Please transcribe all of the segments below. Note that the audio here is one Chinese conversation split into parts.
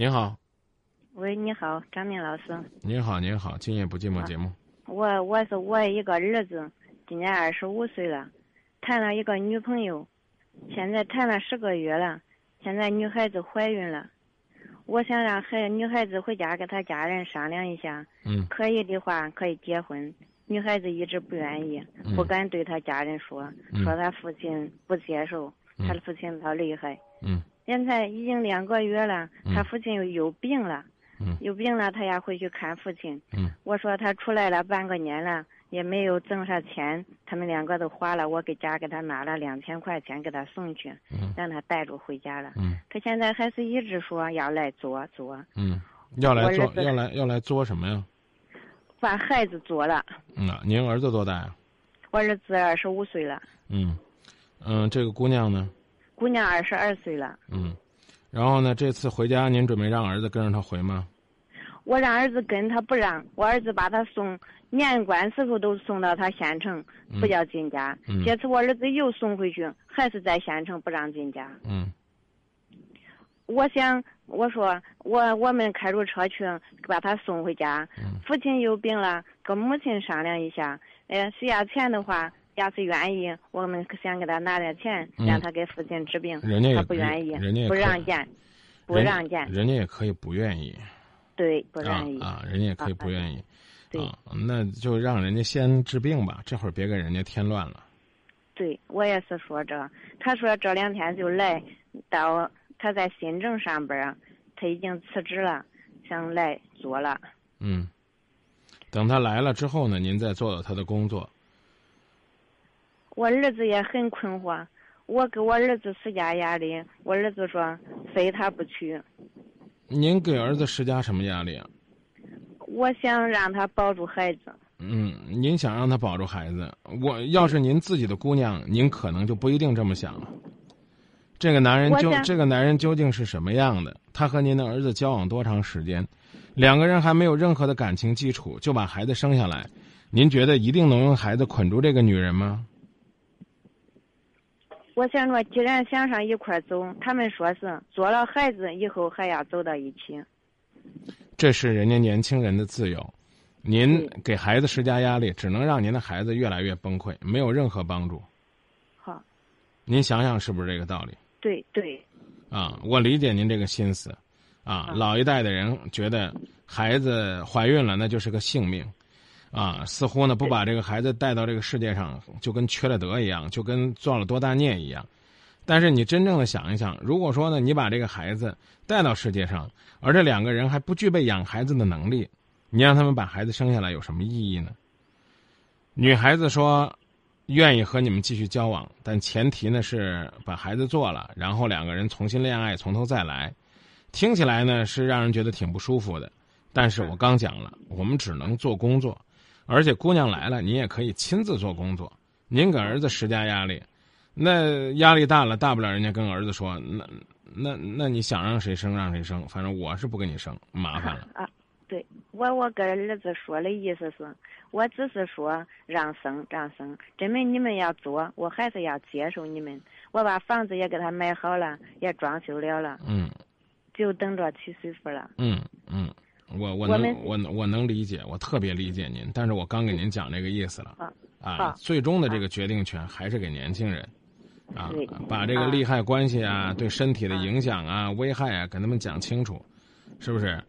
您好，喂，你好，张明老师。您好，您好，今夜不寂寞啊节目。我我是我一个儿子，今年二十五岁了，谈了一个女朋友，现在谈了十个月了，现在女孩子怀孕了，我想让孩女孩子回家跟她家人商量一下，嗯可以的话可以结婚。女孩子一直不愿意，嗯不敢对她家人说，嗯说她父亲不接受，嗯她的父亲他厉害。嗯现在已经两个月了，嗯他父亲又有病了，嗯有病了，他要回去看父亲。嗯我说他出来了半个年了，也没有挣上钱，他们两个都花了，我给家给他拿了两千块钱给他送去，嗯让他带着回家了。嗯他现在还是一直说要来做做，嗯，要来做要来要来做什么呀？把孩子做了。嗯啊，您儿子多大呀？我儿子二十五岁了，嗯嗯，这个姑娘呢？姑娘二十二岁了。嗯，然后呢？这次回家，您准备让儿子跟着他回吗？我让儿子跟他不让，我儿子把他送年关时候都送到他县城，不叫进家。嗯这次我儿子又送回去，还是在县城不让进家。嗯我想，我说我我们开着车去把他送回家。嗯父亲有病了，跟母亲商量一下。哎，需要钱的话，要是愿意，我们想给他拿点钱，嗯让他给父亲治病。人家也他不愿意，不人家也可以让见，不让见，人家也可以不愿意对，不愿意。啊，人家也可以啊不愿意对啊，那就让人家先治病吧，这会儿别给人家添乱了。对，我也是说这。他说这两天就来到他在新郑上班儿，他已经辞职了，想来做了。嗯，等他来了之后呢，您再做做他的工作。我儿子也很困惑，我给我儿子施加压力，我儿子说非他不娶。您给儿子施加什么压力啊？我想让他保住孩子。嗯，您想让他保住孩子，我要是您自己的姑娘，您可能就不一定这么想了。这个男人究这个男人究竟是什么样的？他和您的儿子交往多长时间？两个人还没有任何的感情基础就把孩子生下来，您觉得一定能用孩子捆住这个女人吗？我想说，既然想上一块儿走，他们说是做了孩子以后还要走到一起。这是人家年轻人的自由，您给孩子施加压力，只能让您的孩子越来越崩溃，没有任何帮助。好，您想想是不是这个道理？对对，啊，我理解您这个心思，啊，啊老一代的人觉得孩子怀孕了那就是个性命，啊，似乎呢不把这个孩子带到这个世界上就跟缺了德一样，就跟造了多大孽一样。但是你真正的想一想，如果说呢你把这个孩子带到世界上，而这两个人还不具备养孩子的能力，你让他们把孩子生下来有什么意义呢？女孩子说。愿意和你们继续交往，但前提呢是把孩子做了，然后两个人重新恋爱，从头再来。听起来呢是让人觉得挺不舒服的，但是我刚讲了，我们只能做工作，而且姑娘来了，你也可以亲自做工作。您给儿子施加压力，那压力大了，大不了人家跟儿子说，那那那你想让谁生让谁生，反正我是不给你生，麻烦了。啊，对我我跟儿子说的意思是，我只是说让生让生，真没你们要做，我还是要接受你们。我把房子也给他买好了，也装修了了，嗯就等着娶媳妇了。嗯嗯，我我能我能我能理解，我特别理解您，但是我刚给您讲这个意思了。啊啊，最终的这个决定权还是给年轻人，啊，把这个啊利害关系啊、对身体的影响啊、危害啊，跟他们讲清楚，是不是？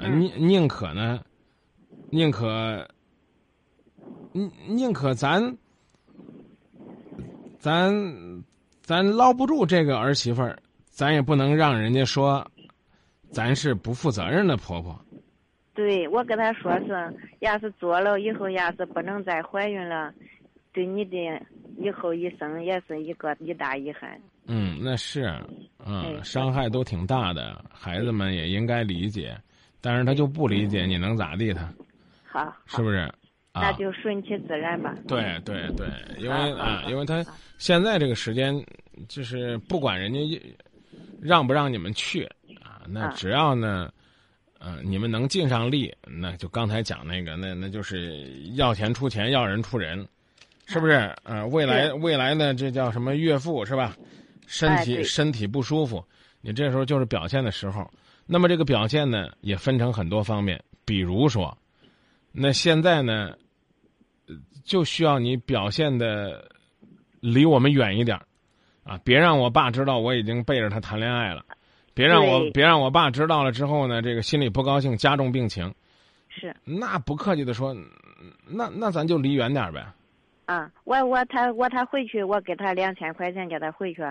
宁宁可呢，宁可，宁宁可咱，咱咱捞不住这个儿媳妇儿，咱也不能让人家说，咱是不负责任的婆婆。对我跟他说是，要是做了以后，要是不能再怀孕了，对你的以后一生也是一个一大遗憾。嗯，那是，嗯，哎伤害都挺大的，孩子们也应该理解，但是他就不理解，你能咋地他？好，是不是？啊那，就顺其自然吧。对对对，因为啊啊，因为他啊现在这个时间，就是不管人家让不让你们去啊，那啊只要呢，呃，你们能尽上力，那就刚才讲那个，那那就是要钱出钱，要人出人，是不是？呃，未来未来呢，这叫什么岳父是吧？身体、哎身体不舒服，你这时候就是表现的时候。那么这个表现呢，也分成很多方面，比如说，那现在呢，呃就需要你表现的离我们远一点儿啊，别让我爸知道我已经背着他谈恋爱了，别让我别让我爸知道了之后呢，这个心里不高兴，加重病情。是。那不客气的说，那那咱就离远点儿呗。啊，我我他我他回去，我给他两千块钱给他回去，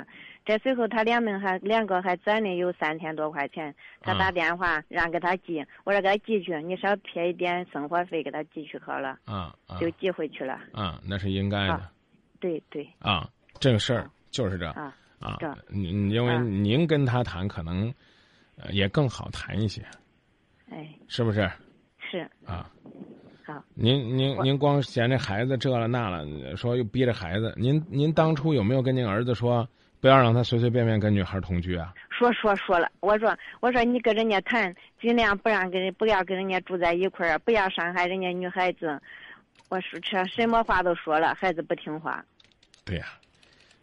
这随后他两名还两个还攒的有三千多块钱，他打嗯电话让给他寄，我说给他寄去，你少贴一点生活费给他寄去好了，啊啊。就寄回去了。啊，那是应该的。啊对对。啊，这个事儿就是这啊，啊因为啊您跟他谈，可能呃也更好谈一些，哎是不是是啊？好，您您您光嫌这孩子这了那了，说又逼着孩子，您您当初有没有跟您儿子说不要让他随随便便跟女孩同居啊？说说说了，我说我说你跟人家谈，尽量不让跟人不要跟人家住在一块儿，不要伤害人家女孩子。我说这什么话都说了，孩子不听话。对呀、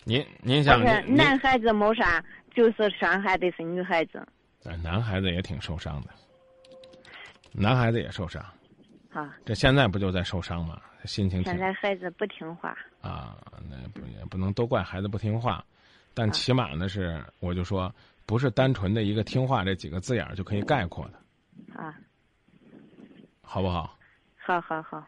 您您想男孩子没啥，就是伤害的是女孩子。呃男孩子也挺受伤的，男孩子也受伤，啊，这现在不就在受伤吗？心情现在孩子不听话。啊，那不也不能都怪孩子不听话，但啊起码呢是，我就说不是单纯的一个听话这几个字眼儿就可以概括的，啊，好不好？好好好。